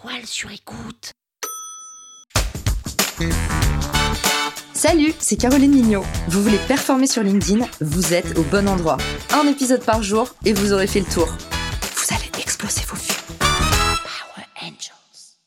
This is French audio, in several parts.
toile sur écoute. Salut, c'est Caroline Mignot. Vous voulez performer sur LinkedIn Vous êtes au bon endroit. Un épisode par jour et vous aurez fait le tour. Vous allez exploser vos vues. Power Angels.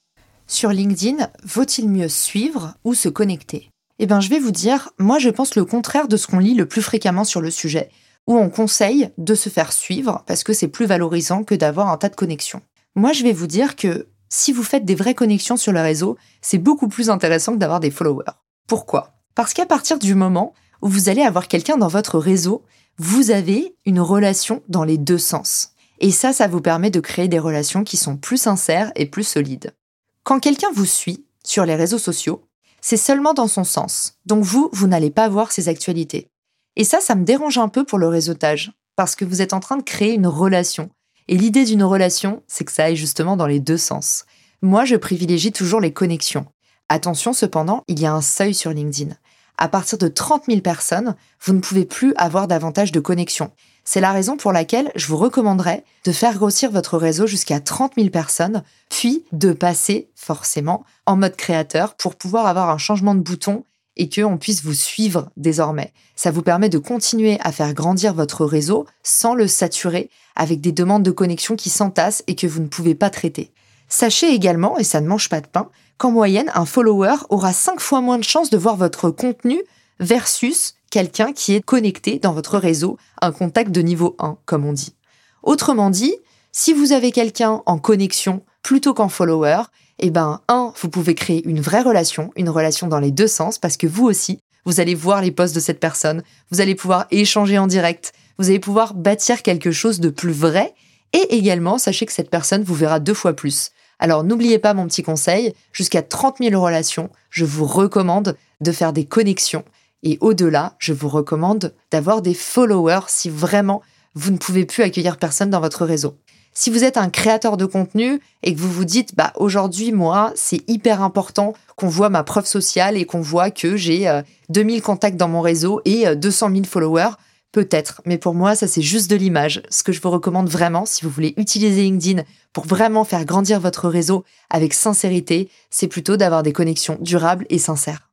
Sur LinkedIn, vaut-il mieux suivre ou se connecter? Eh bien, je vais vous dire, moi je pense le contraire de ce qu'on lit le plus fréquemment sur le sujet, où on conseille de se faire suivre parce que c'est plus valorisant que d'avoir un tas de connexions. Moi, je vais vous dire que si vous faites des vraies connexions sur le réseau, c'est beaucoup plus intéressant que d'avoir des followers. Pourquoi? Parce qu'à partir du moment où vous allez avoir quelqu'un dans votre réseau, vous avez une relation dans les deux sens. Et ça, ça vous permet de créer des relations qui sont plus sincères et plus solides. Quand quelqu'un vous suit sur les réseaux sociaux, c'est seulement dans son sens. Donc vous, vous n'allez pas voir ses actualités. Et ça, ça me dérange un peu pour le réseautage, parce que vous êtes en train de créer une relation. Et l'idée d'une relation, c'est que ça aille justement dans les deux sens. Moi, je privilégie toujours les connexions. Attention cependant, il y a un seuil sur LinkedIn. À partir de 30 000 personnes, vous ne pouvez plus avoir davantage de connexions. C'est la raison pour laquelle je vous recommanderais de faire grossir votre réseau jusqu'à 30 000 personnes, puis de passer forcément en mode créateur pour pouvoir avoir un changement de bouton et qu'on puisse vous suivre désormais. Ça vous permet de continuer à faire grandir votre réseau sans le saturer avec des demandes de connexion qui s'entassent et que vous ne pouvez pas traiter. Sachez également, et ça ne mange pas de pain, qu'en moyenne, un follower aura 5 fois moins de chances de voir votre contenu versus quelqu'un qui est connecté dans votre réseau, un contact de niveau 1, comme on dit. Autrement dit, si vous avez quelqu'un en connexion plutôt qu'en follower, eh ben, un, vous pouvez créer une vraie relation, une relation dans les deux sens, parce que vous aussi, vous allez voir les posts de cette personne, vous allez pouvoir échanger en direct, vous allez pouvoir bâtir quelque chose de plus vrai, et également, sachez que cette personne vous verra deux fois plus. Alors n'oubliez pas mon petit conseil, jusqu'à 30 000 relations, je vous recommande de faire des connexions, et au-delà, je vous recommande d'avoir des followers si vraiment vous ne pouvez plus accueillir personne dans votre réseau. Si vous êtes un créateur de contenu et que vous vous dites, bah, aujourd'hui, moi, c'est hyper important qu'on voit ma preuve sociale et qu'on voit que j'ai 2000 contacts dans mon réseau et 200 000 followers, peut-être. Mais pour moi, ça, c'est juste de l'image. Ce que je vous recommande vraiment, si vous voulez utiliser LinkedIn pour vraiment faire grandir votre réseau avec sincérité, c'est plutôt d'avoir des connexions durables et sincères.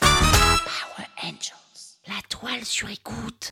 Power Angels. La toile sur écoute.